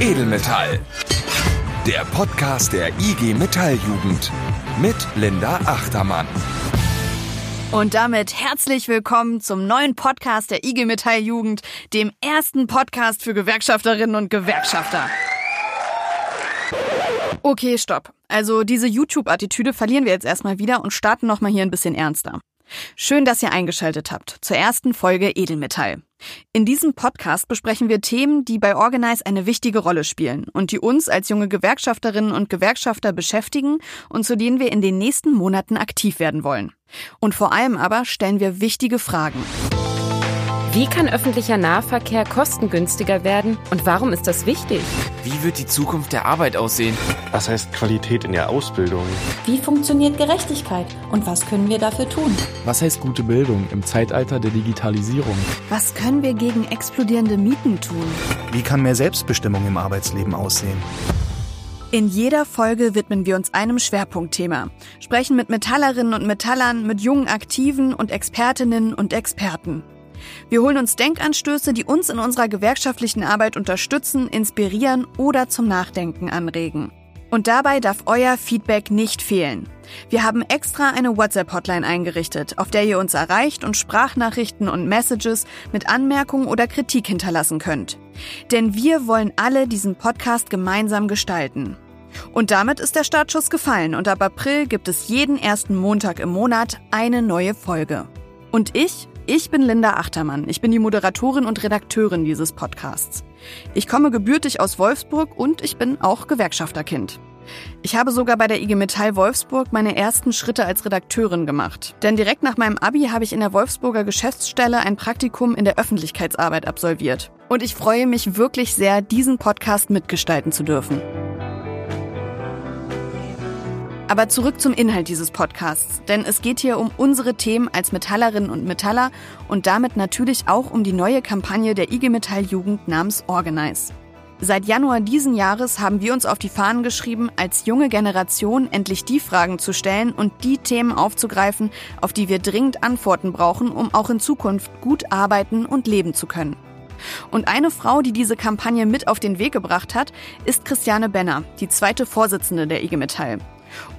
Edelmetall. Der Podcast der IG Metalljugend mit Linda Achtermann. Und damit herzlich willkommen zum neuen Podcast der IG Metalljugend, dem ersten Podcast für Gewerkschafterinnen und Gewerkschafter. Okay, stopp. Also diese YouTube-Attitüde verlieren wir jetzt erstmal wieder und starten nochmal hier ein bisschen ernster. Schön, dass ihr eingeschaltet habt zur ersten Folge Edelmetall. In diesem Podcast besprechen wir Themen, die bei Organize eine wichtige Rolle spielen und die uns als junge Gewerkschafterinnen und Gewerkschafter beschäftigen und zu denen wir in den nächsten Monaten aktiv werden wollen. Und vor allem aber stellen wir wichtige Fragen. Wie kann öffentlicher Nahverkehr kostengünstiger werden und warum ist das wichtig? Wie wird die Zukunft der Arbeit aussehen? Was heißt Qualität in der Ausbildung? Wie funktioniert Gerechtigkeit und was können wir dafür tun? Was heißt gute Bildung im Zeitalter der Digitalisierung? Was können wir gegen explodierende Mieten tun? Wie kann mehr Selbstbestimmung im Arbeitsleben aussehen? In jeder Folge widmen wir uns einem Schwerpunktthema, sprechen mit Metallerinnen und Metallern, mit jungen Aktiven und Expertinnen und Experten. Wir holen uns Denkanstöße, die uns in unserer gewerkschaftlichen Arbeit unterstützen, inspirieren oder zum Nachdenken anregen. Und dabei darf euer Feedback nicht fehlen. Wir haben extra eine WhatsApp-Hotline eingerichtet, auf der ihr uns erreicht und Sprachnachrichten und Messages mit Anmerkungen oder Kritik hinterlassen könnt. Denn wir wollen alle diesen Podcast gemeinsam gestalten. Und damit ist der Startschuss gefallen und ab April gibt es jeden ersten Montag im Monat eine neue Folge. Und ich, ich bin Linda Achtermann. Ich bin die Moderatorin und Redakteurin dieses Podcasts. Ich komme gebürtig aus Wolfsburg und ich bin auch Gewerkschafterkind. Ich habe sogar bei der IG Metall Wolfsburg meine ersten Schritte als Redakteurin gemacht. Denn direkt nach meinem Abi habe ich in der Wolfsburger Geschäftsstelle ein Praktikum in der Öffentlichkeitsarbeit absolviert. Und ich freue mich wirklich sehr, diesen Podcast mitgestalten zu dürfen. Aber zurück zum Inhalt dieses Podcasts, denn es geht hier um unsere Themen als Metallerinnen und Metaller und damit natürlich auch um die neue Kampagne der IG Metall Jugend namens Organize. Seit Januar diesen Jahres haben wir uns auf die Fahnen geschrieben, als junge Generation endlich die Fragen zu stellen und die Themen aufzugreifen, auf die wir dringend Antworten brauchen, um auch in Zukunft gut arbeiten und leben zu können. Und eine Frau, die diese Kampagne mit auf den Weg gebracht hat, ist Christiane Benner, die zweite Vorsitzende der IG Metall.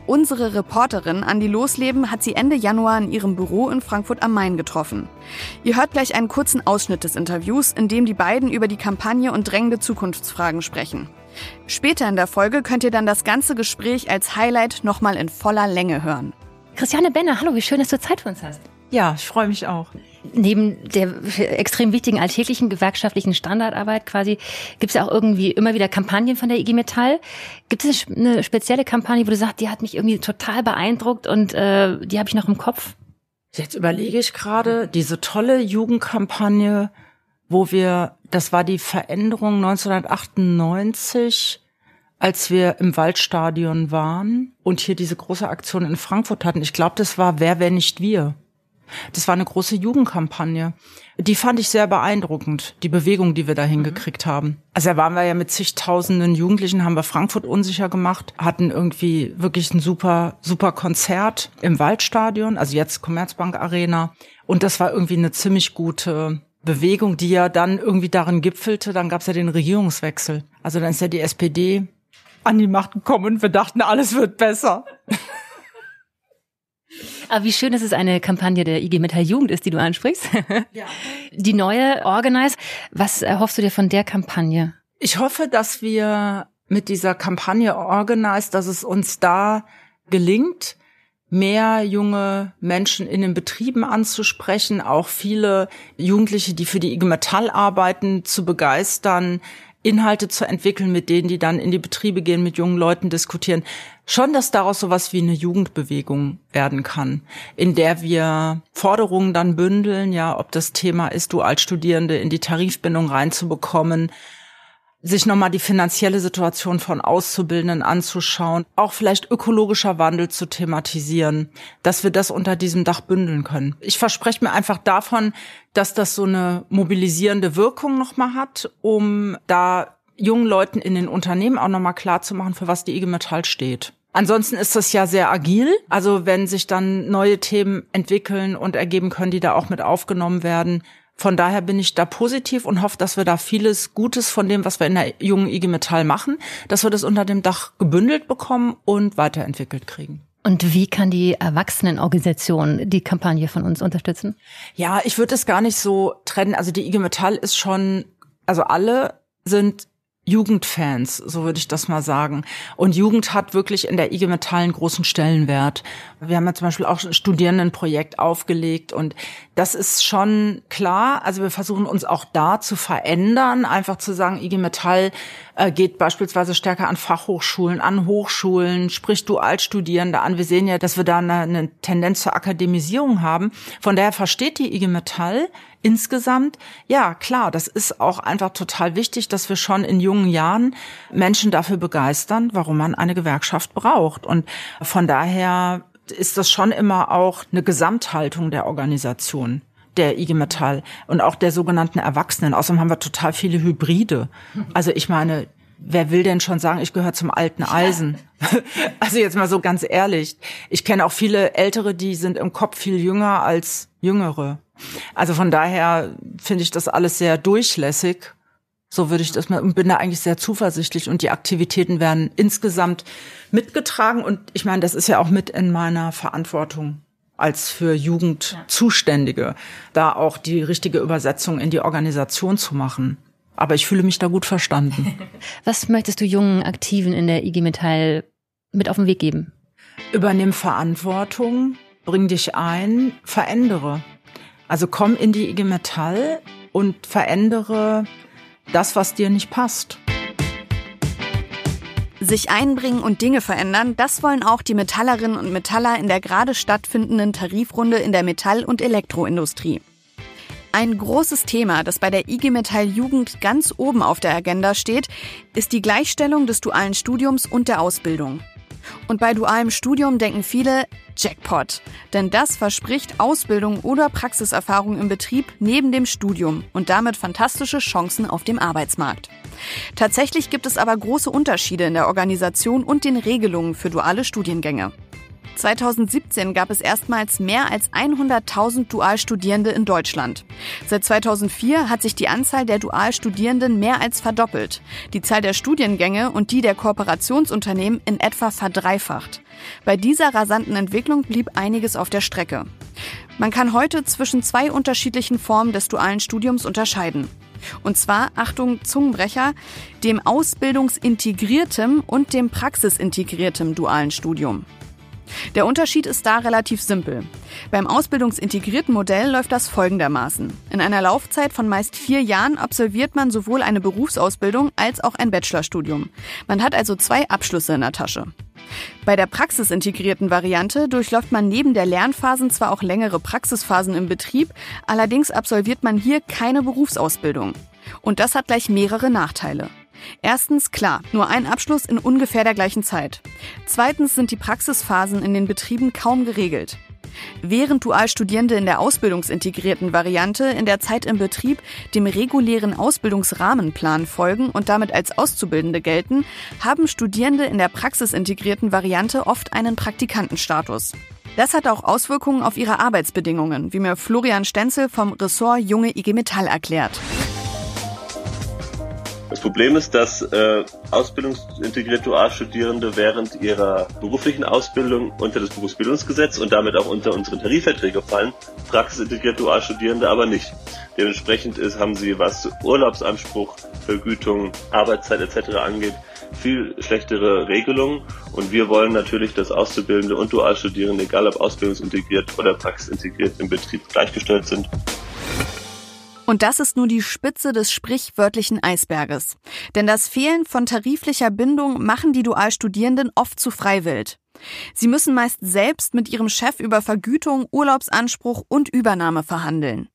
Unsere Reporterin Andi Losleben hat sie Ende Januar in ihrem Büro in Frankfurt am Main getroffen. Ihr hört gleich einen kurzen Ausschnitt des Interviews, in dem die beiden über die Kampagne und drängende Zukunftsfragen sprechen. Später in der Folge könnt ihr dann das ganze Gespräch als Highlight nochmal in voller Länge hören. Christiane Benner, hallo, wie schön, dass du Zeit für uns hast. Ja, ich freue mich auch. Neben der extrem wichtigen alltäglichen gewerkschaftlichen Standardarbeit quasi gibt es ja auch irgendwie immer wieder Kampagnen von der IG Metall. Gibt es eine spezielle Kampagne, wo du sagst, die hat mich irgendwie total beeindruckt und äh, die habe ich noch im Kopf? Jetzt überlege ich gerade, diese tolle Jugendkampagne, wo wir, das war die Veränderung 1998, als wir im Waldstadion waren und hier diese große Aktion in Frankfurt hatten. Ich glaube, das war Wer, wenn nicht wir. Das war eine große Jugendkampagne. Die fand ich sehr beeindruckend, die Bewegung, die wir da hingekriegt mhm. haben. Also da waren wir ja mit zigtausenden Jugendlichen, haben wir Frankfurt unsicher gemacht, hatten irgendwie wirklich ein super, super Konzert im Waldstadion, also jetzt Commerzbank Arena. Und das war irgendwie eine ziemlich gute Bewegung, die ja dann irgendwie darin gipfelte. Dann gab es ja den Regierungswechsel. Also dann ist ja die SPD an die Macht gekommen und wir dachten, alles wird besser. Aber wie schön, dass es eine Kampagne der IG Metall Jugend ist, die du ansprichst. Ja. Die neue Organize. Was erhoffst du dir von der Kampagne? Ich hoffe, dass wir mit dieser Kampagne Organize, dass es uns da gelingt, mehr junge Menschen in den Betrieben anzusprechen, auch viele Jugendliche, die für die IG Metall arbeiten, zu begeistern, Inhalte zu entwickeln, mit denen die dann in die Betriebe gehen, mit jungen Leuten diskutieren. Schon, dass daraus sowas wie eine Jugendbewegung werden kann, in der wir Forderungen dann bündeln, ja, ob das Thema ist, Dualstudierende in die Tarifbindung reinzubekommen, sich nochmal die finanzielle Situation von Auszubildenden anzuschauen, auch vielleicht ökologischer Wandel zu thematisieren, dass wir das unter diesem Dach bündeln können. Ich verspreche mir einfach davon, dass das so eine mobilisierende Wirkung nochmal hat, um da jungen Leuten in den Unternehmen auch nochmal klar zu machen, für was die IG Metall steht. Ansonsten ist das ja sehr agil. Also wenn sich dann neue Themen entwickeln und ergeben können, die da auch mit aufgenommen werden, Von daher bin ich da positiv und hoffe, dass wir da vieles Gutes von dem, was wir in der jungen IG Metall machen, dass wir das unter dem Dach gebündelt bekommen und weiterentwickelt kriegen. Und wie kann die Erwachsenenorganisation die Kampagne von uns unterstützen? Ja, ich würde es gar nicht so trennen. Also die IG Metall ist schon, also alle sind Jugendfans, so würde ich das mal sagen. Und Jugend hat wirklich in der IG Metall einen großen Stellenwert. Wir haben ja zum Beispiel auch ein Studierendenprojekt aufgelegt und das ist schon klar. Also wir versuchen uns auch da zu verändern, einfach zu sagen, IG Metall äh, geht beispielsweise stärker an Fachhochschulen, an Hochschulen, spricht Dualstudierende an. Wir sehen ja, dass wir da eine, eine Tendenz zur Akademisierung haben. Von daher versteht die IG Metall insgesamt, ja klar, das ist auch einfach total wichtig, dass wir schon in jungen Jahren Menschen dafür begeistern, warum man eine Gewerkschaft braucht. Und von daher ist das schon immer auch eine Gesamthaltung der Organisation der IG Metall und auch der sogenannten Erwachsenen. Außerdem haben wir total viele Hybride. Also ich meine, wer will denn schon sagen, ich gehöre zum alten Eisen? also jetzt mal so ganz ehrlich. Ich kenne auch viele Ältere, die sind im Kopf viel jünger als Jüngere. Also von daher finde ich das alles sehr durchlässig. So würde ich das mal und bin da eigentlich sehr zuversichtlich und die Aktivitäten werden insgesamt mitgetragen und ich meine, das ist ja auch mit in meiner Verantwortung als für Jugend Zuständige, da auch die richtige Übersetzung in die Organisation zu machen. Aber ich fühle mich da gut verstanden. Was möchtest du jungen Aktiven in der IG Metall mit auf den Weg geben? Übernimm Verantwortung, bring dich ein, verändere. Also komm in die IG Metall und verändere das, was dir nicht passt. Sich einbringen und Dinge verändern, das wollen auch die Metallerinnen und Metaller in der gerade stattfindenden Tarifrunde in der Metall- und Elektroindustrie. Ein großes Thema, das bei der IG Metall Jugend ganz oben auf der Agenda steht, ist die Gleichstellung des dualen Studiums und der Ausbildung. Und bei dualem Studium denken viele Jackpot. Denn das verspricht Ausbildung oder Praxiserfahrung im Betrieb neben dem Studium und damit fantastische Chancen auf dem Arbeitsmarkt. Tatsächlich gibt es aber große Unterschiede in der Organisation und den Regelungen für duale Studiengänge. 2017 gab es erstmals mehr als 100.000 Dualstudierende in Deutschland. Seit 2004 hat sich die Anzahl der Dualstudierenden mehr als verdoppelt, die Zahl der Studiengänge und die der Kooperationsunternehmen in etwa verdreifacht. Bei dieser rasanten Entwicklung blieb einiges auf der Strecke. Man kann heute zwischen zwei unterschiedlichen Formen des dualen Studiums unterscheiden. Und zwar, Achtung, Zungenbrecher, dem ausbildungsintegriertem und dem praxisintegriertem dualen Studium. Der Unterschied ist da relativ simpel. Beim ausbildungsintegrierten Modell läuft das folgendermaßen. In einer Laufzeit von meist vier Jahren absolviert man sowohl eine Berufsausbildung als auch ein Bachelorstudium. Man hat also zwei Abschlüsse in der Tasche. Bei der praxisintegrierten Variante durchläuft man neben der Lernphasen zwar auch längere Praxisphasen im Betrieb, allerdings absolviert man hier keine Berufsausbildung. Und das hat gleich mehrere Nachteile. Erstens, klar, nur ein Abschluss in ungefähr der gleichen Zeit. Zweitens sind die Praxisphasen in den Betrieben kaum geregelt. Während Dualstudierende in der ausbildungsintegrierten Variante in der Zeit im Betrieb dem regulären Ausbildungsrahmenplan folgen und damit als Auszubildende gelten, haben Studierende in der praxisintegrierten Variante oft einen Praktikantenstatus. Das hat auch Auswirkungen auf ihre Arbeitsbedingungen, wie mir Florian Stenzel vom Ressort Junge IG Metall erklärt. Das Problem ist, dass äh, ausbildungsintegrierte Dualstudierende während ihrer beruflichen Ausbildung unter das Berufsbildungsgesetz und damit auch unter unsere Tarifverträge fallen, praxisintegrierte Dualstudierende aber nicht. Dementsprechend ist, haben sie, was Urlaubsanspruch, Vergütung, Arbeitszeit etc. angeht, viel schlechtere Regelungen und wir wollen natürlich, dass Auszubildende und Dualstudierende, egal ob ausbildungsintegriert oder praxisintegriert im Betrieb gleichgestellt sind. Und das ist nur die Spitze des sprichwörtlichen Eisberges. Denn das Fehlen von tariflicher Bindung machen die Dualstudierenden oft zu freiwillig. Sie müssen meist selbst mit ihrem Chef über Vergütung, Urlaubsanspruch und Übernahme verhandeln.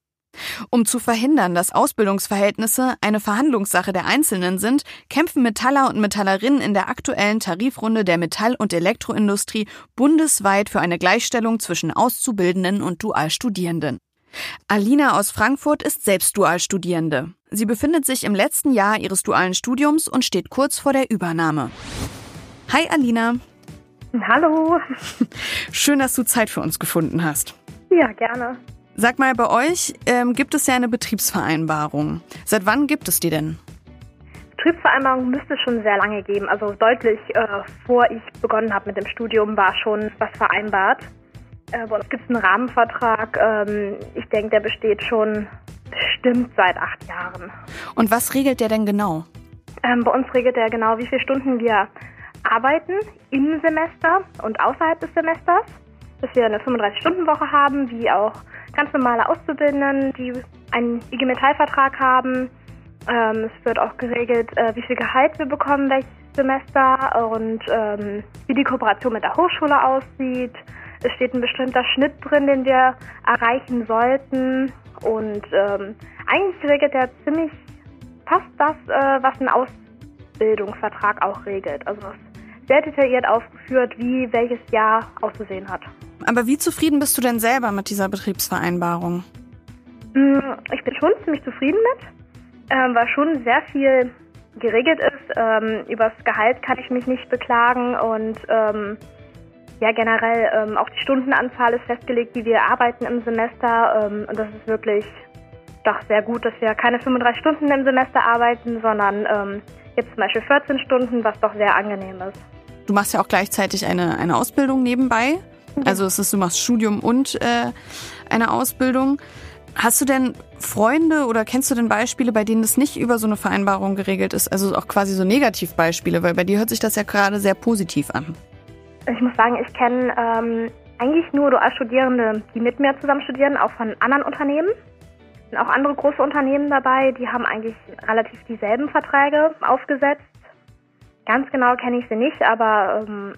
Um zu verhindern, dass Ausbildungsverhältnisse eine Verhandlungssache der Einzelnen sind, kämpfen Metaller und Metallerinnen in der aktuellen Tarifrunde der Metall- und Elektroindustrie bundesweit für eine Gleichstellung zwischen Auszubildenden und Dualstudierenden. Alina aus Frankfurt ist selbst Dualstudierende. Sie befindet sich im letzten Jahr ihres dualen Studiums und steht kurz vor der Übernahme. Hi Alina. Hallo. Schön, dass du Zeit für uns gefunden hast. Ja, gerne. Sag mal, bei euch ähm, gibt es ja eine Betriebsvereinbarung. Seit wann gibt es die denn? Betriebsvereinbarung müsste es schon sehr lange geben. Also deutlich äh, vor ich begonnen habe mit dem Studium war schon was vereinbart. Äh, bei uns gibt es einen Rahmenvertrag. Ähm, ich denke, der besteht schon bestimmt seit acht Jahren. Und was regelt der denn genau? Ähm, bei uns regelt er genau, wie viele Stunden wir arbeiten im Semester und außerhalb des Semesters. Dass wir eine 35-Stunden-Woche haben, wie auch ganz normale Auszubildenden, die einen IG Metall-Vertrag haben. Ähm, es wird auch geregelt, äh, wie viel Gehalt wir bekommen welches Semester und ähm, wie die Kooperation mit der Hochschule aussieht. Es steht ein bestimmter Schnitt drin, den wir erreichen sollten. Und ähm, eigentlich regelt er ziemlich fast das, äh, was ein Ausbildungsvertrag auch regelt. Also es ist sehr detailliert aufgeführt, wie welches Jahr auszusehen hat. Aber wie zufrieden bist du denn selber mit dieser Betriebsvereinbarung? Mm, ich bin schon ziemlich zufrieden mit, ähm, weil schon sehr viel geregelt ist. Ähm, übers Gehalt kann ich mich nicht beklagen und ähm, ja generell ähm, auch die Stundenanzahl ist festgelegt, die wir arbeiten im Semester ähm, und das ist wirklich doch sehr gut, dass wir keine 35 Stunden im Semester arbeiten, sondern ähm, jetzt zum Beispiel 14 Stunden, was doch sehr angenehm ist. Du machst ja auch gleichzeitig eine, eine Ausbildung nebenbei. Also es ist, du machst Studium und äh, eine Ausbildung. Hast du denn Freunde oder kennst du denn Beispiele, bei denen es nicht über so eine Vereinbarung geregelt ist? Also auch quasi so Negativbeispiele, weil bei dir hört sich das ja gerade sehr positiv an. Ich muss sagen, ich kenne ähm, eigentlich nur Dualstudierende, die mit mir zusammen studieren, auch von anderen Unternehmen. Sind auch andere große Unternehmen dabei, die haben eigentlich relativ dieselben Verträge aufgesetzt. Ganz genau kenne ich sie nicht, aber ähm,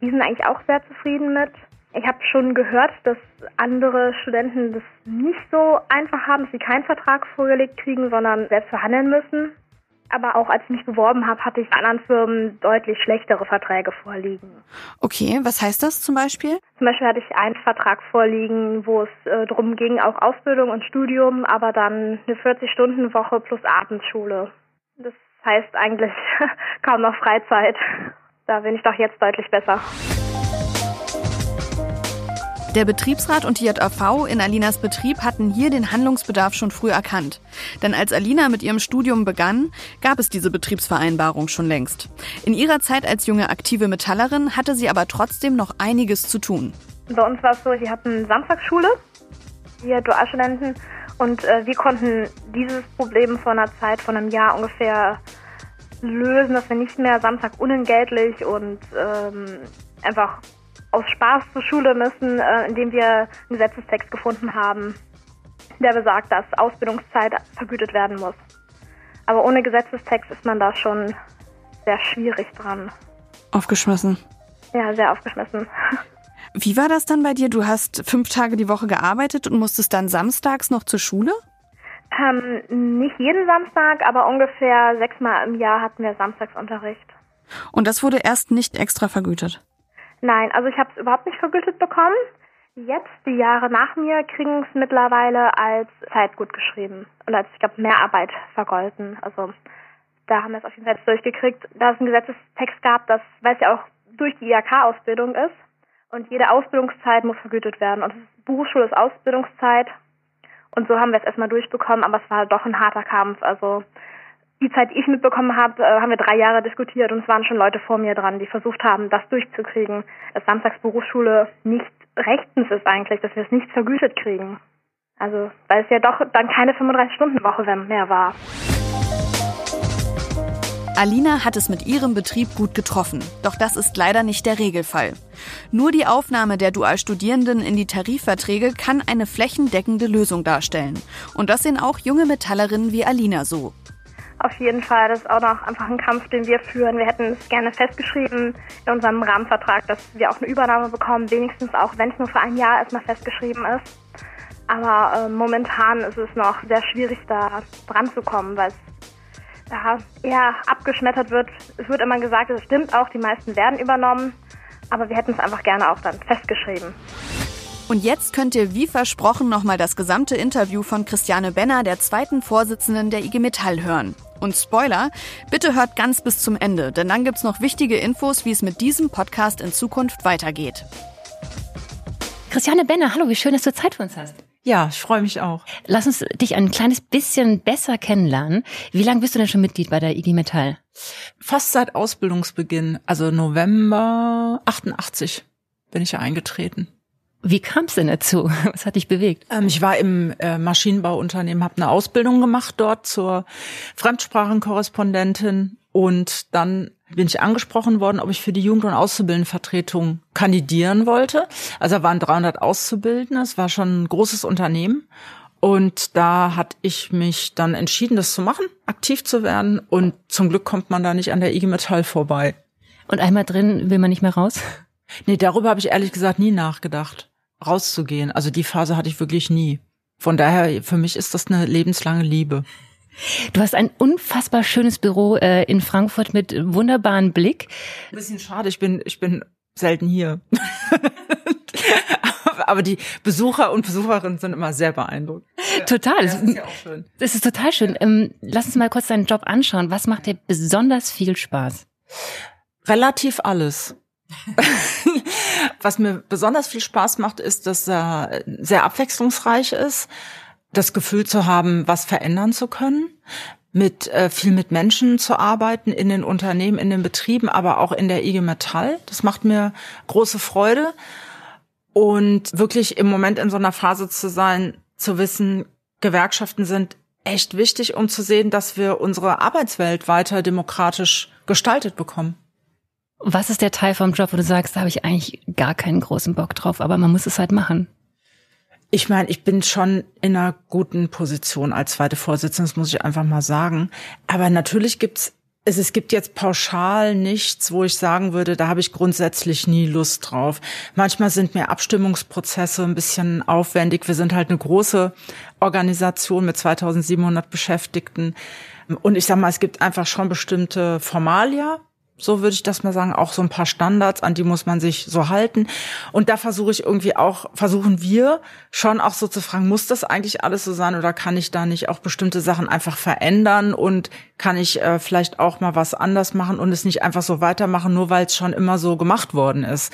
die sind eigentlich auch sehr zufrieden mit. Ich habe schon gehört, dass andere Studenten das nicht so einfach haben, dass sie keinen Vertrag vorgelegt kriegen, sondern selbst verhandeln müssen. Aber auch als ich mich beworben habe, hatte ich anderen Firmen deutlich schlechtere Verträge vorliegen. Okay, was heißt das zum Beispiel? Zum Beispiel hatte ich einen Vertrag vorliegen, wo es äh, darum ging, auch Ausbildung und Studium, aber dann eine 40-Stunden-Woche plus Abendschule. Das heißt eigentlich kaum noch Freizeit. Da bin ich doch jetzt deutlich besser. Der Betriebsrat und die JAV in Alinas Betrieb hatten hier den Handlungsbedarf schon früh erkannt. Denn als Alina mit ihrem Studium begann, gab es diese Betriebsvereinbarung schon längst. In ihrer Zeit als junge aktive Metallerin hatte sie aber trotzdem noch einiges zu tun. Bei uns war es so, wir hatten Samstagsschule, wir Dualstudenten, und äh, wir konnten dieses Problem vor einer Zeit, von einem Jahr ungefähr, lösen, dass wir nicht mehr Samstag unentgeltlich und ähm, einfach aus Spaß zur Schule müssen, äh, indem wir einen Gesetzestext gefunden haben, der besagt, dass Ausbildungszeit vergütet werden muss. Aber ohne Gesetzestext ist man da schon sehr schwierig dran. Aufgeschmissen. Ja, sehr aufgeschmissen. Wie war das dann bei dir? Du hast fünf Tage die Woche gearbeitet und musstest dann samstags noch zur Schule? Ähm, nicht jeden Samstag, aber ungefähr sechsmal im Jahr hatten wir Samstagsunterricht. Und das wurde erst nicht extra vergütet? Nein, also ich habe es überhaupt nicht vergütet bekommen. Jetzt, die Jahre nach mir, kriegen es mittlerweile als Zeit gut geschrieben und als, ich glaube, Mehrarbeit vergolten. Also da haben wir es auf jeden Fall durchgekriegt, da es einen Gesetzestext gab, das, weil es ja auch durch die IHK-Ausbildung ist und jede Ausbildungszeit muss vergütet werden. Und Berufsschule ist Ausbildungszeit und so haben wir es erstmal durchbekommen, aber es war doch ein harter Kampf. Also die Zeit, die ich mitbekommen habe, äh, haben wir drei Jahre diskutiert und es waren schon Leute vor mir dran, die versucht haben, das durchzukriegen, dass Samstagsberufsschule nicht rechtens ist eigentlich, dass wir es nicht vergütet kriegen. Also, weil es ja doch dann keine 35-Stunden-Woche mehr war. Alina hat es mit ihrem Betrieb gut getroffen. Doch das ist leider nicht der Regelfall. Nur die Aufnahme der Dualstudierenden in die Tarifverträge kann eine flächendeckende Lösung darstellen. Und das sehen auch junge Metallerinnen wie Alina so. Auf jeden Fall, das ist auch noch einfach ein Kampf, den wir führen. Wir hätten es gerne festgeschrieben in unserem Rahmenvertrag, dass wir auch eine Übernahme bekommen, wenigstens auch, wenn es nur für ein Jahr erstmal festgeschrieben ist. Aber äh, momentan ist es noch sehr schwierig, da dran zu kommen, weil es ja, eher abgeschmettert wird. Es wird immer gesagt, es stimmt auch, die meisten werden übernommen, aber wir hätten es einfach gerne auch dann festgeschrieben. Und jetzt könnt ihr wie versprochen nochmal das gesamte Interview von Christiane Benner, der zweiten Vorsitzenden der IG Metall, hören. Und Spoiler, bitte hört ganz bis zum Ende, denn dann gibt's noch wichtige Infos, wie es mit diesem Podcast in Zukunft weitergeht. Christiane Benner, hallo, wie schön, dass du Zeit für uns hast. Ja, ich freue mich auch. Lass uns dich ein kleines bisschen besser kennenlernen. Wie lange bist du denn schon Mitglied bei der IG Metall? Fast seit Ausbildungsbeginn, also November 88 bin ich ja eingetreten. Wie kam es denn dazu? Was hat dich bewegt? Ähm, ich war im äh, Maschinenbauunternehmen, habe eine Ausbildung gemacht dort zur Fremdsprachenkorrespondentin und dann bin ich angesprochen worden, ob ich für die Jugend- und Auszubildendenvertretung kandidieren wollte. Also da waren 300 Auszubildende, es war schon ein großes Unternehmen. Und da hatte ich mich dann entschieden, das zu machen, aktiv zu werden. Und zum Glück kommt man da nicht an der IG Metall vorbei. Und einmal drin will man nicht mehr raus? Nee, darüber habe ich ehrlich gesagt nie nachgedacht, rauszugehen. Also die Phase hatte ich wirklich nie. Von daher, für mich ist das eine lebenslange Liebe. Du hast ein unfassbar schönes Büro äh, in Frankfurt mit wunderbaren Blick. Ein bisschen schade, ich bin, ich bin selten hier. Aber die Besucher und Besucherinnen sind immer sehr beeindruckt. Total. Das ist ja auch schön. Das ist total schön. Ähm, lass uns mal kurz deinen Job anschauen. Was macht dir besonders viel Spaß? Relativ alles. Was mir besonders viel Spaß macht, ist, dass er sehr abwechslungsreich ist das Gefühl zu haben, was verändern zu können, mit äh, viel mit Menschen zu arbeiten in den Unternehmen, in den Betrieben, aber auch in der IG Metall. Das macht mir große Freude und wirklich im Moment in so einer Phase zu sein, zu wissen, Gewerkschaften sind echt wichtig, um zu sehen, dass wir unsere Arbeitswelt weiter demokratisch gestaltet bekommen. Was ist der Teil vom Job, wo du sagst, da habe ich eigentlich gar keinen großen Bock drauf, aber man muss es halt machen? Ich meine, ich bin schon in einer guten Position als zweite Vorsitzende, das muss ich einfach mal sagen. Aber natürlich gibt's es, es gibt jetzt pauschal nichts, wo ich sagen würde, da habe ich grundsätzlich nie Lust drauf. Manchmal sind mir Abstimmungsprozesse ein bisschen aufwendig. Wir sind halt eine große Organisation mit 2700 Beschäftigten. Und ich sage mal, es gibt einfach schon bestimmte Formalia, so würde ich das mal sagen, auch so ein paar Standards, an die muss man sich so halten. Und da versuche ich irgendwie auch, versuchen wir schon auch so zu fragen, muss das eigentlich alles so sein oder kann ich da nicht auch bestimmte Sachen einfach verändern und kann ich äh, vielleicht auch mal was anders machen und es nicht einfach so weitermachen, nur weil es schon immer so gemacht worden ist.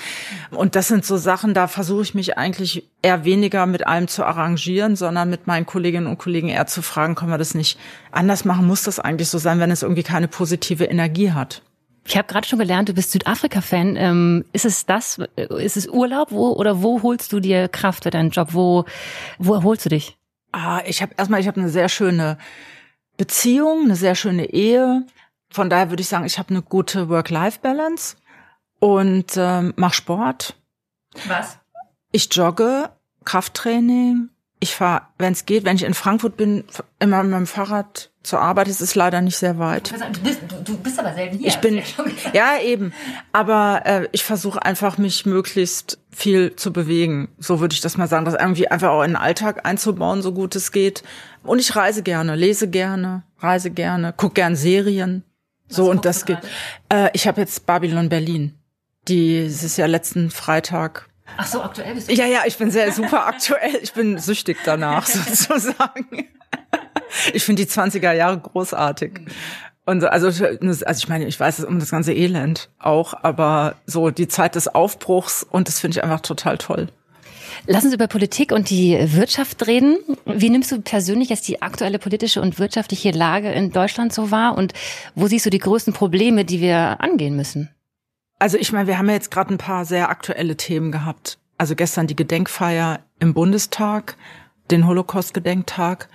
Und das sind so Sachen, da versuche ich mich eigentlich eher weniger mit allem zu arrangieren, sondern mit meinen Kolleginnen und Kollegen eher zu fragen, können wir das nicht anders machen? Muss das eigentlich so sein, wenn es irgendwie keine positive Energie hat? Ich habe gerade schon gelernt, du bist Südafrika-Fan. Ähm, ist es das? Ist es Urlaub? Wo oder wo holst du dir Kraft für deinen Job? Wo wo erholst du dich? Ah, ich habe erstmal, ich habe eine sehr schöne Beziehung, eine sehr schöne Ehe. Von daher würde ich sagen, ich habe eine gute Work-Life-Balance und ähm, mach Sport. Was? Ich jogge, Krafttraining. Ich fahre, wenn es geht, wenn ich in Frankfurt bin, immer mit meinem Fahrrad zur Arbeit. Es ist leider nicht sehr weit. Du bist, du, bist aber selten hier. Ich bin, ja eben. Aber äh, ich versuche einfach, mich möglichst viel zu bewegen. So würde ich das mal sagen, das irgendwie einfach auch in den Alltag einzubauen, so gut es geht. Und ich reise gerne, lese gerne, reise gerne, guck gern Serien. So Was und das geht. Äh, ich habe jetzt Babylon Berlin. Die es ist ja letzten Freitag Ach so, aktuell bist du? Ja, ja, ich bin sehr super aktuell. Ich bin süchtig danach sozusagen. Ich finde die 20er Jahre großartig. Und also, also ich meine, ich weiß es um das ganze Elend auch, aber so die Zeit des Aufbruchs und das finde ich einfach total toll. Lass uns über Politik und die Wirtschaft reden. Wie nimmst du persönlich jetzt die aktuelle politische und wirtschaftliche Lage in Deutschland so wahr und wo siehst du die größten Probleme, die wir angehen müssen? Also ich meine, wir haben ja jetzt gerade ein paar sehr aktuelle Themen gehabt. Also gestern die Gedenkfeier im Bundestag, den Holocaust-Gedenktag.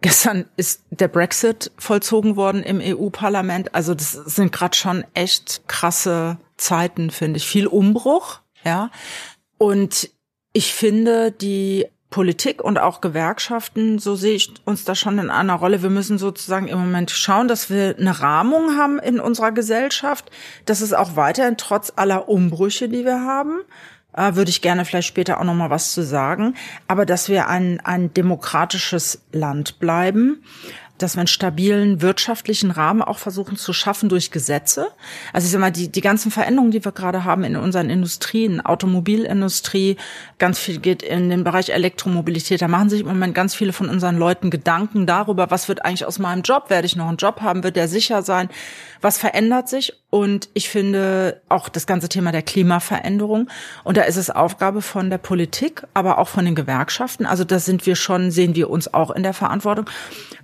Gestern ist der Brexit vollzogen worden im EU-Parlament. Also das sind gerade schon echt krasse Zeiten, finde ich. Viel Umbruch, ja. Und ich finde, die Politik und auch Gewerkschaften, so sehe ich uns da schon in einer Rolle. Wir müssen sozusagen im Moment schauen, dass wir eine Rahmung haben in unserer Gesellschaft, dass es auch weiterhin trotz aller Umbrüche, die wir haben, äh, würde ich gerne vielleicht später auch noch mal was zu sagen, aber dass wir ein, ein demokratisches Land bleiben, dass wir einen stabilen wirtschaftlichen Rahmen auch versuchen zu schaffen durch Gesetze. Also ich sag mal, die, die ganzen Veränderungen, die wir gerade haben in unseren Industrien, Automobilindustrie, ganz viel geht in den Bereich Elektromobilität. Da machen sich im Moment ganz viele von unseren Leuten Gedanken darüber, was wird eigentlich aus meinem Job? Werde ich noch einen Job haben? Wird der sicher sein? Was verändert sich? Und ich finde auch das ganze Thema der Klimaveränderung. Und da ist es Aufgabe von der Politik, aber auch von den Gewerkschaften. Also da sind wir schon, sehen wir uns auch in der Verantwortung,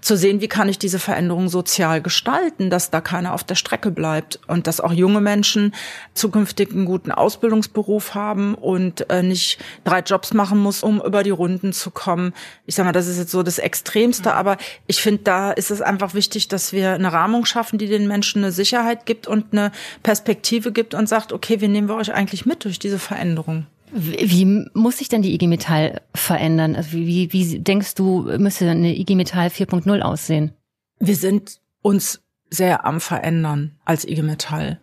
zu sehen, wie kann ich diese Veränderung sozial gestalten, dass da keiner auf der Strecke bleibt und dass auch junge Menschen zukünftig einen guten Ausbildungsberuf haben und äh, nicht drei Jobs machen muss, um über die Runden zu kommen. Ich sag mal, das ist jetzt so das Extremste, aber ich finde, da ist es einfach wichtig, dass wir eine Rahmung schaffen, die den Menschen eine Sicherheit gibt und eine Perspektive gibt und sagt, okay, wie nehmen wir euch eigentlich mit durch diese Veränderung? Wie muss sich denn die IG Metall verändern? Also wie, wie denkst du, müsste eine IG Metall 4.0 aussehen? Wir sind uns sehr am Verändern als IG Metall.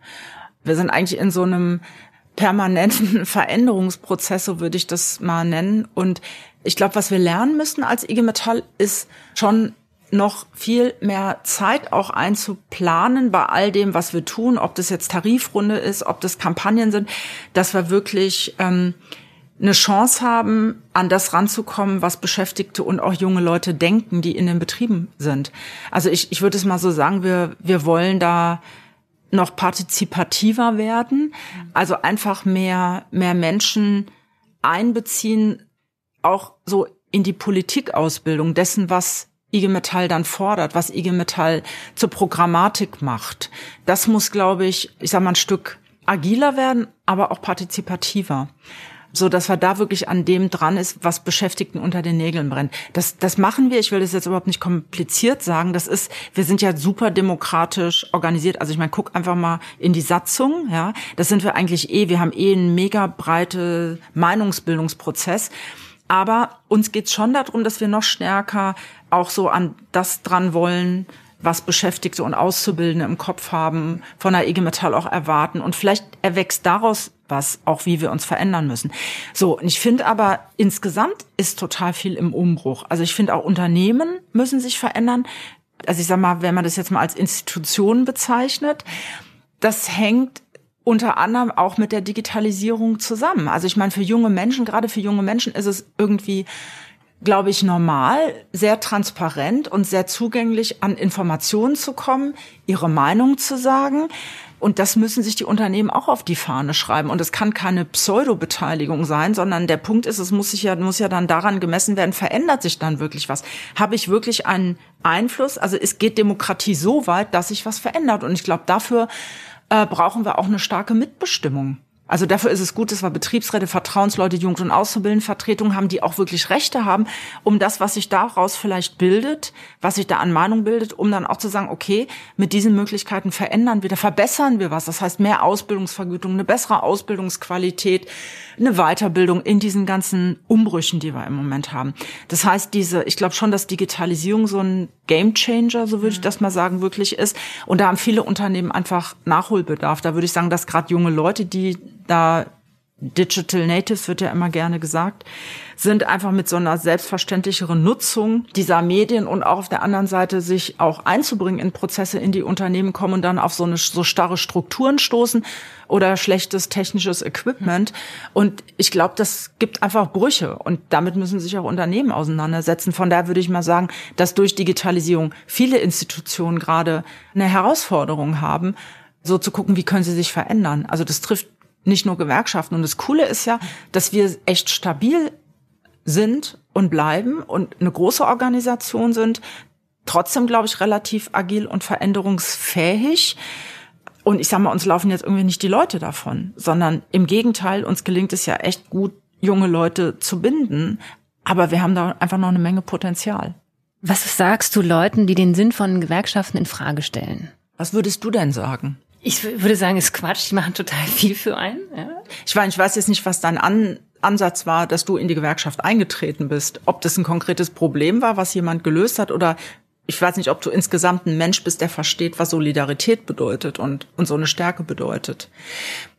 Wir sind eigentlich in so einem permanenten Veränderungsprozess, so würde ich das mal nennen. Und ich glaube, was wir lernen müssen als IG Metall ist schon noch viel mehr Zeit auch einzuplanen bei all dem, was wir tun, ob das jetzt Tarifrunde ist, ob das Kampagnen sind, dass wir wirklich ähm, eine Chance haben, an das ranzukommen, was Beschäftigte und auch junge Leute denken, die in den Betrieben sind. Also ich, ich würde es mal so sagen, wir, wir wollen da noch partizipativer werden, also einfach mehr, mehr Menschen einbeziehen, auch so in die Politikausbildung dessen, was IG Metall dann fordert, was IG Metall zur Programmatik macht. Das muss, glaube ich, ich sag mal, ein Stück agiler werden, aber auch partizipativer so dass wir da wirklich an dem dran ist, was Beschäftigten unter den Nägeln brennt. Das, das machen wir. Ich will das jetzt überhaupt nicht kompliziert sagen. Das ist, wir sind ja super demokratisch organisiert. Also ich meine, guck einfach mal in die Satzung. Ja, das sind wir eigentlich eh. Wir haben eh einen mega breite Meinungsbildungsprozess. Aber uns geht's schon darum, dass wir noch stärker auch so an das dran wollen, was Beschäftigte und Auszubildende im Kopf haben, von der IG Metall auch erwarten. Und vielleicht erwächst daraus was, auch wie wir uns verändern müssen. So, und ich finde aber, insgesamt ist total viel im Umbruch. Also ich finde auch Unternehmen müssen sich verändern. Also ich sag mal, wenn man das jetzt mal als Institution bezeichnet, das hängt unter anderem auch mit der Digitalisierung zusammen. Also ich meine, für junge Menschen, gerade für junge Menschen ist es irgendwie, glaube ich, normal, sehr transparent und sehr zugänglich an Informationen zu kommen, ihre Meinung zu sagen. Und das müssen sich die Unternehmen auch auf die Fahne schreiben. Und es kann keine Pseudo-Beteiligung sein, sondern der Punkt ist, es muss sich ja, muss ja dann daran gemessen werden, verändert sich dann wirklich was? Habe ich wirklich einen Einfluss? Also es geht Demokratie so weit, dass sich was verändert. Und ich glaube, dafür äh, brauchen wir auch eine starke Mitbestimmung. Also dafür ist es gut, dass wir Betriebsräte, Vertrauensleute, Jugend- und Auszubildendenvertretungen haben, die auch wirklich Rechte haben, um das, was sich daraus vielleicht bildet, was sich da an Meinung bildet, um dann auch zu sagen, okay, mit diesen Möglichkeiten verändern wir, da verbessern wir was. Das heißt mehr Ausbildungsvergütung, eine bessere Ausbildungsqualität, eine Weiterbildung in diesen ganzen Umbrüchen, die wir im Moment haben. Das heißt, diese, ich glaube schon, dass Digitalisierung so ein Gamechanger, so würde ich das mal sagen, wirklich ist. Und da haben viele Unternehmen einfach Nachholbedarf. Da würde ich sagen, dass gerade junge Leute, die da Digital Natives wird ja immer gerne gesagt, sind einfach mit so einer selbstverständlicheren Nutzung dieser Medien und auch auf der anderen Seite sich auch einzubringen in Prozesse, in die Unternehmen kommen und dann auf so eine so starre Strukturen stoßen oder schlechtes technisches Equipment. Und ich glaube, das gibt einfach Brüche und damit müssen sich auch Unternehmen auseinandersetzen. Von daher würde ich mal sagen, dass durch Digitalisierung viele Institutionen gerade eine Herausforderung haben, so zu gucken, wie können sie sich verändern. Also das trifft nicht nur Gewerkschaften. Und das Coole ist ja, dass wir echt stabil sind und bleiben und eine große Organisation sind, trotzdem, glaube ich, relativ agil und veränderungsfähig. Und ich sage mal, uns laufen jetzt irgendwie nicht die Leute davon, sondern im Gegenteil, uns gelingt es ja echt gut, junge Leute zu binden. Aber wir haben da einfach noch eine Menge Potenzial. Was sagst du Leuten, die den Sinn von Gewerkschaften in Frage stellen? Was würdest du denn sagen? Ich würde sagen, ist Quatsch. Die machen total viel für einen. Ja. Ich meine, ich weiß jetzt nicht, was dein An Ansatz war, dass du in die Gewerkschaft eingetreten bist. Ob das ein konkretes Problem war, was jemand gelöst hat oder ich weiß nicht, ob du insgesamt ein Mensch bist, der versteht, was Solidarität bedeutet und, und so eine Stärke bedeutet.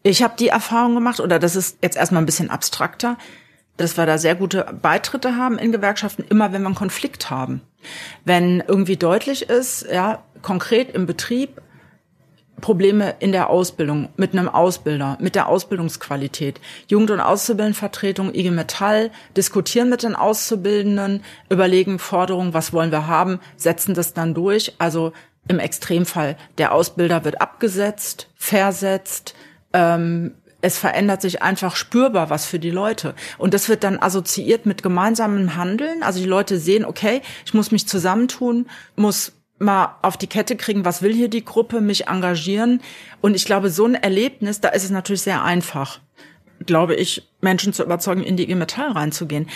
Ich habe die Erfahrung gemacht, oder das ist jetzt erstmal ein bisschen abstrakter, dass wir da sehr gute Beitritte haben in Gewerkschaften, immer wenn wir einen Konflikt haben. Wenn irgendwie deutlich ist, ja, konkret im Betrieb, Probleme in der Ausbildung, mit einem Ausbilder, mit der Ausbildungsqualität. Jugend- und Auszubildendenvertretung, IG Metall, diskutieren mit den Auszubildenden, überlegen Forderungen, was wollen wir haben, setzen das dann durch. Also Im Extremfall, der Ausbilder wird abgesetzt, versetzt, ähm, es verändert sich einfach spürbar was für die Leute. Und das wird dann assoziiert mit gemeinsamem Handeln. Also die Leute sehen, okay, ich muss mich zusammentun, muss mal auf die Kette kriegen, was will hier die Gruppe, mich engagieren. Und ich glaube, so ein Erlebnis, da ist es natürlich sehr einfach, glaube ich, Menschen zu überzeugen, in die IG Metall reinzugehen.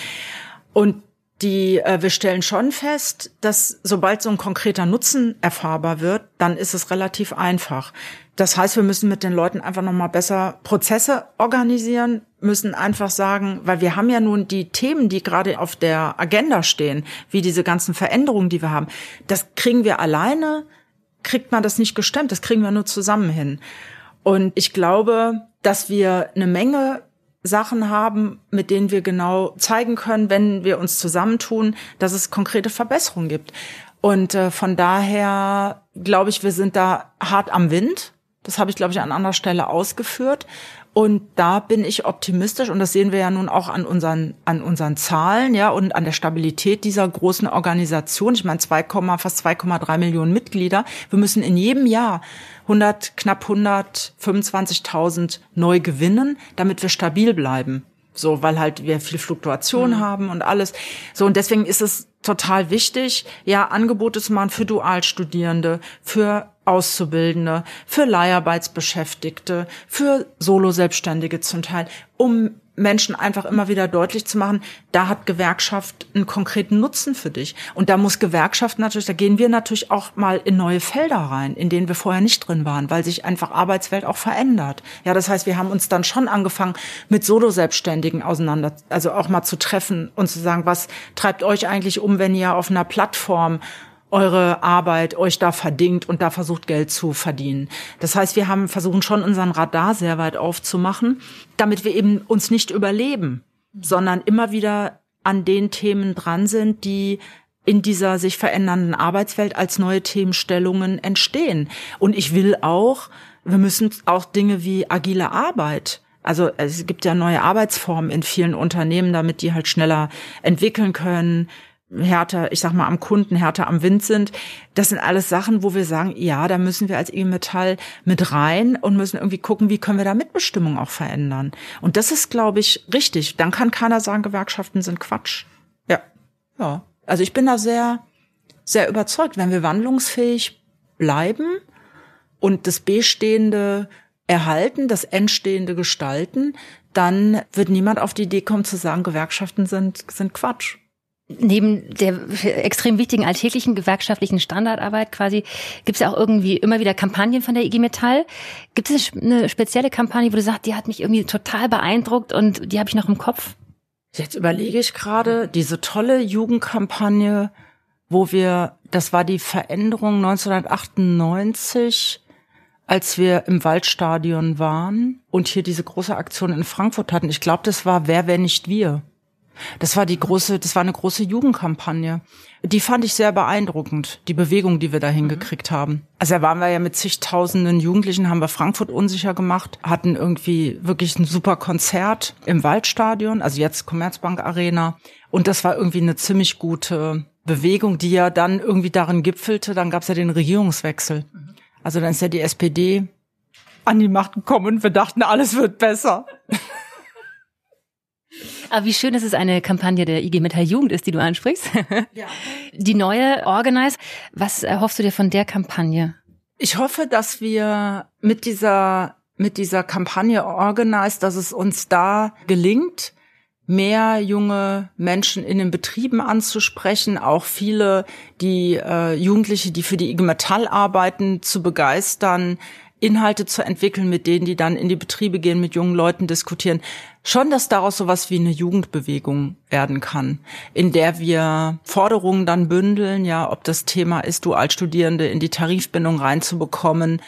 Und die äh, wir stellen schon fest, dass sobald so ein konkreter Nutzen erfahrbar wird, dann ist es relativ einfach. Das heißt, wir müssen mit den Leuten einfach noch mal besser Prozesse organisieren, müssen einfach sagen, weil wir haben ja nun die Themen, die gerade auf der Agenda stehen, wie diese ganzen Veränderungen, die wir haben, das kriegen wir alleine, kriegt man das nicht gestemmt, das kriegen wir nur zusammen hin. Und ich glaube, dass wir eine Menge Sachen haben, mit denen wir genau zeigen können, wenn wir uns zusammentun, dass es konkrete Verbesserungen gibt. Und äh, von daher glaube ich, wir sind da hart am Wind. Das habe ich, glaube ich, an anderer Stelle ausgeführt. Und da bin ich optimistisch und das sehen wir ja nun auch an unseren, an unseren Zahlen, ja, und an der Stabilität dieser großen Organisation. Ich meine, 2, fast 2,3 Millionen Mitglieder. Wir müssen in jedem Jahr 100, knapp 125.000 neu gewinnen, damit wir stabil bleiben. So, weil halt wir viel Fluktuation mhm. haben und alles. So, und deswegen ist es total wichtig, ja, Angebote zu machen für Dualstudierende, für Auszubildende, für Leiharbeitsbeschäftigte, für Solo-Selbstständige zum Teil, um Menschen einfach immer wieder deutlich zu machen, da hat Gewerkschaft einen konkreten Nutzen für dich. Und da muss Gewerkschaft natürlich, da gehen wir natürlich auch mal in neue Felder rein, in denen wir vorher nicht drin waren, weil sich einfach Arbeitswelt auch verändert. Ja, das heißt, wir haben uns dann schon angefangen, mit Solo-Selbstständigen auseinander, also auch mal zu treffen und zu sagen, was treibt euch eigentlich um, wenn ihr auf einer Plattform eure Arbeit euch da verdingt und da versucht Geld zu verdienen. Das heißt, wir haben versuchen schon unseren Radar sehr weit aufzumachen, damit wir eben uns nicht überleben, sondern immer wieder an den Themen dran sind, die in dieser sich verändernden Arbeitswelt als neue Themenstellungen entstehen. Und ich will auch, wir müssen auch Dinge wie agile Arbeit also es gibt ja neue Arbeitsformen in vielen Unternehmen, damit die halt schneller entwickeln können, härter, ich sag mal, am Kunden, härter am Wind sind. Das sind alles Sachen, wo wir sagen, ja, da müssen wir als IG Metall mit rein und müssen irgendwie gucken, wie können wir da Mitbestimmung auch verändern. Und das ist, glaube ich, richtig. Dann kann keiner sagen, Gewerkschaften sind Quatsch. Ja, ja. Also ich bin da sehr, sehr überzeugt, wenn wir wandlungsfähig bleiben und das Bestehende erhalten, das Entstehende gestalten, dann wird niemand auf die Idee kommen zu sagen, Gewerkschaften sind, sind Quatsch. Neben der extrem wichtigen alltäglichen gewerkschaftlichen Standardarbeit quasi gibt es ja auch irgendwie immer wieder Kampagnen von der IG Metall. Gibt es eine spezielle Kampagne, wo du sagst, die hat mich irgendwie total beeindruckt und die habe ich noch im Kopf? Jetzt überlege ich gerade diese tolle Jugendkampagne, wo wir, das war die Veränderung 1998, als wir im Waldstadion waren und hier diese große Aktion in Frankfurt hatten. Ich glaube, das war Wer, wer nicht wir. Das war die große, das war eine große Jugendkampagne. Die fand ich sehr beeindruckend, die Bewegung, die wir da hingekriegt mhm. haben. Also da waren wir ja mit zigtausenden Jugendlichen, haben wir Frankfurt unsicher gemacht, hatten irgendwie wirklich ein super Konzert im Waldstadion, also jetzt Commerzbank Arena. Und das war irgendwie eine ziemlich gute Bewegung, die ja dann irgendwie darin gipfelte. Dann gab es ja den Regierungswechsel. Mhm. Also dann ist ja die SPD an die Macht gekommen und wir dachten, alles wird besser. Aber wie schön, dass es eine Kampagne der IG Metall Jugend ist, die du ansprichst. Ja. Die neue Organize. Was erhoffst du dir von der Kampagne? Ich hoffe, dass wir mit dieser, mit dieser Kampagne Organize, dass es uns da gelingt, mehr junge Menschen in den Betrieben anzusprechen, auch viele, die äh, Jugendliche, die für die IG Metall arbeiten, zu begeistern, Inhalte zu entwickeln, mit denen die dann in die Betriebe gehen, mit jungen Leuten diskutieren. Schon, dass daraus sowas wie eine Jugendbewegung werden kann, in der wir Forderungen dann bündeln, ja, ob das Thema ist, Dualstudierende in die Tarifbindung reinzubekommen,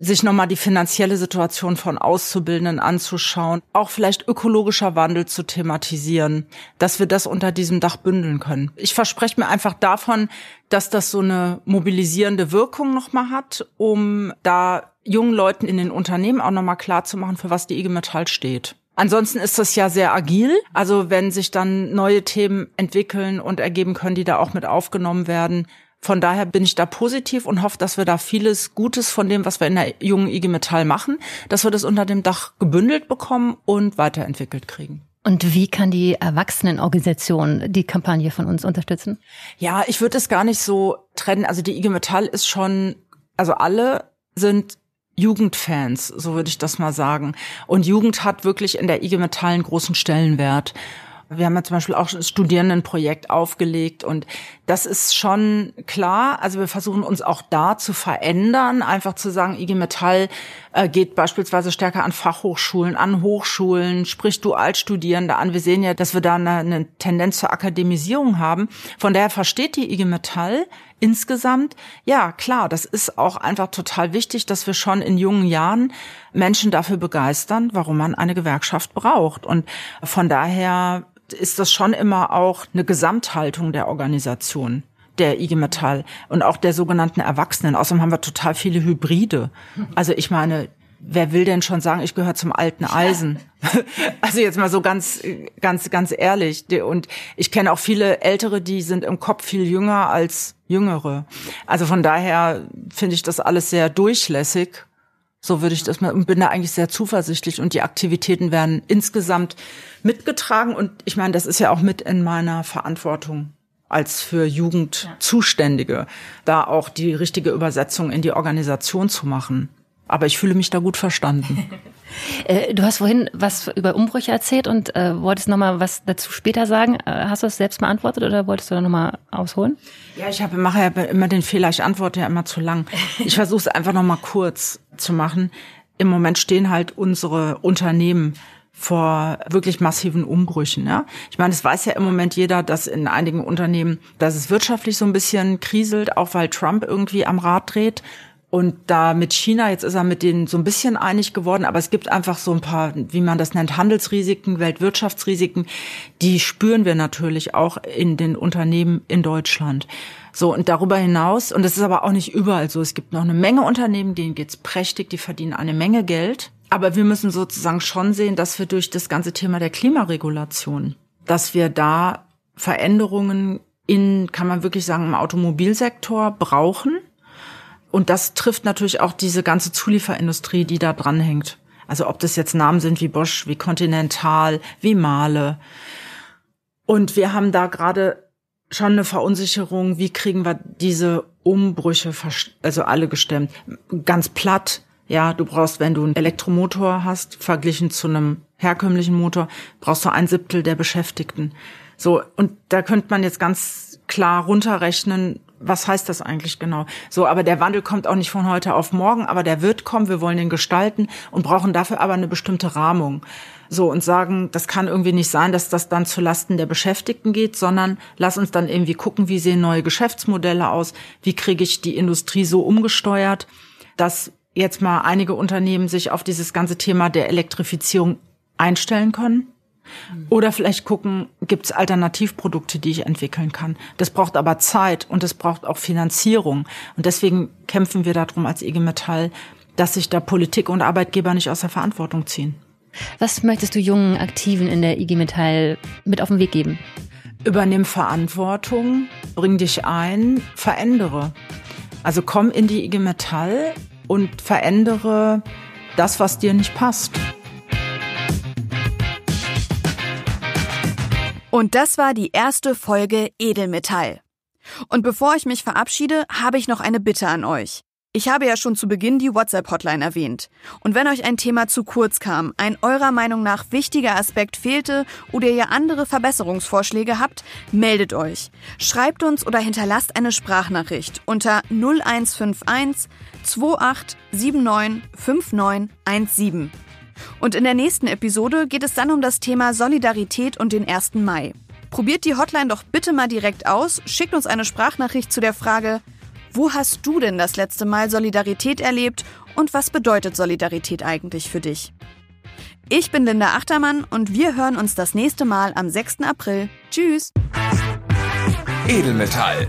sich nochmal die finanzielle Situation von Auszubildenden anzuschauen, auch vielleicht ökologischer Wandel zu thematisieren, dass wir das unter diesem Dach bündeln können. Ich verspreche mir einfach davon, dass das so eine mobilisierende Wirkung nochmal hat, um da jungen Leuten in den Unternehmen auch nochmal klar zu machen, für was die IG Metall steht. Ansonsten ist das ja sehr agil. Also wenn sich dann neue Themen entwickeln und ergeben können, die da auch mit aufgenommen werden, Von daher bin ich da positiv und hoffe, dass wir da vieles Gutes von dem, was wir in der jungen IG Metall machen, dass wir das unter dem Dach gebündelt bekommen und weiterentwickelt kriegen. Und wie kann die Erwachsenenorganisation die Kampagne von uns unterstützen? Ja, ich würde es gar nicht so trennen. Also die IG Metall ist schon, also alle sind Jugendfans, so würde ich das mal sagen. Und Jugend hat wirklich in der IG Metall einen großen Stellenwert. Wir haben ja zum Beispiel auch ein Studierendenprojekt aufgelegt und das ist schon klar. Also wir versuchen uns auch da zu verändern, einfach zu sagen, IG Metall äh, geht beispielsweise stärker an Fachhochschulen, an Hochschulen, spricht Dualstudierende an. Wir sehen ja, dass wir da eine, eine Tendenz zur Akademisierung haben. Von daher versteht die IG Metall insgesamt, ja klar, das ist auch einfach total wichtig, dass wir schon in jungen Jahren Menschen dafür begeistern, warum man eine Gewerkschaft braucht. Und von daher ist das schon immer auch eine Gesamthaltung der Organisation der IG Metall und auch der sogenannten Erwachsenen. Außerdem haben wir total viele Hybride. Also ich meine, wer will denn schon sagen, ich gehöre zum alten Eisen? also jetzt mal so ganz, ganz, ganz ehrlich. Und ich kenne auch viele Ältere, die sind im Kopf viel jünger als Jüngere. Also von daher finde ich das alles sehr durchlässig. So würde ich das mal und bin da eigentlich sehr zuversichtlich und die Aktivitäten werden insgesamt mitgetragen und ich meine, das ist ja auch mit in meiner Verantwortung als für Jugend Zuständige, da auch die richtige Übersetzung in die Organisation zu machen. Aber ich fühle mich da gut verstanden. Äh, du hast vorhin was über Umbrüche erzählt und äh, wolltest noch mal was dazu später sagen. Äh, hast du das selbst beantwortet oder wolltest du da noch mal ausholen? Ja, ich habe mache ja immer den Fehler, ich antworte ja immer zu lang. Ich versuche es einfach noch mal kurz zu machen. Im Moment stehen halt unsere Unternehmen vor wirklich massiven Umbrüchen. Ja? Ich meine, es weiß ja im Moment jeder, dass in einigen Unternehmen, dass es wirtschaftlich so ein bisschen kriselt, auch weil Trump irgendwie am Rad dreht. Und da mit China, jetzt ist er mit denen so ein bisschen einig geworden, aber es gibt einfach so ein paar, wie man das nennt, Handelsrisiken, Weltwirtschaftsrisiken, die spüren wir natürlich auch in den Unternehmen in Deutschland. So, und darüber hinaus, und das ist aber auch nicht überall so, es gibt noch eine Menge Unternehmen, denen geht's prächtig, die verdienen eine Menge Geld. Aber wir müssen sozusagen schon sehen, dass wir durch das ganze Thema der Klimaregulation, dass wir da Veränderungen in, kann man wirklich sagen, im Automobilsektor brauchen und das trifft natürlich auch diese ganze Zulieferindustrie, die da dranhängt. Also ob das jetzt Namen sind wie Bosch, wie Continental, wie Mahle. Und wir haben da gerade schon eine Verunsicherung, wie kriegen wir diese Umbrüche, also alle gestemmt. Ganz platt, ja, du brauchst, wenn du einen Elektromotor hast, verglichen zu einem herkömmlichen Motor, brauchst du ein Siebtel der Beschäftigten. So, und da könnte man jetzt ganz klar runterrechnen, was heißt das eigentlich genau? So, aber der Wandel kommt auch nicht von heute auf morgen, aber der wird kommen. Wir wollen den gestalten und brauchen dafür aber eine bestimmte Rahmung. So, und sagen, das kann irgendwie nicht sein, dass das dann zu Lasten der Beschäftigten geht, sondern lass uns dann irgendwie gucken, wie sehen neue Geschäftsmodelle aus? Wie kriege ich die Industrie so umgesteuert, dass jetzt mal einige Unternehmen sich auf dieses ganze Thema der Elektrifizierung einstellen können? Oder vielleicht gucken, gibt es Alternativprodukte, die ich entwickeln kann. Das braucht aber Zeit und es braucht auch Finanzierung. Und deswegen kämpfen wir darum als IG Metall, dass sich da Politik und Arbeitgeber nicht aus der Verantwortung ziehen. Was möchtest du jungen Aktiven in der IG Metall mit auf den Weg geben? Übernimm Verantwortung, bring dich ein, verändere. Also komm in die IG Metall und verändere das, was dir nicht passt. Und das war die erste Folge Edelmetall. Und bevor ich mich verabschiede, habe ich noch eine Bitte an euch. Ich habe ja schon zu Beginn die WhatsApp-Hotline erwähnt. Und wenn euch ein Thema zu kurz kam, ein eurer Meinung nach wichtiger Aspekt fehlte oder ihr andere Verbesserungsvorschläge habt, meldet euch. Schreibt uns oder hinterlasst eine Sprachnachricht unter 0151 2879 5917. Und in der nächsten Episode geht es dann um das Thema Solidarität und den 1. Mai. Probiert die Hotline doch bitte mal direkt aus, schickt uns eine Sprachnachricht zu der Frage, wo hast du denn das letzte Mal Solidarität erlebt und was bedeutet Solidarität eigentlich für dich? Ich bin Linda Achtermann und wir hören uns das nächste Mal am 6. April. Tschüss! Edelmetall.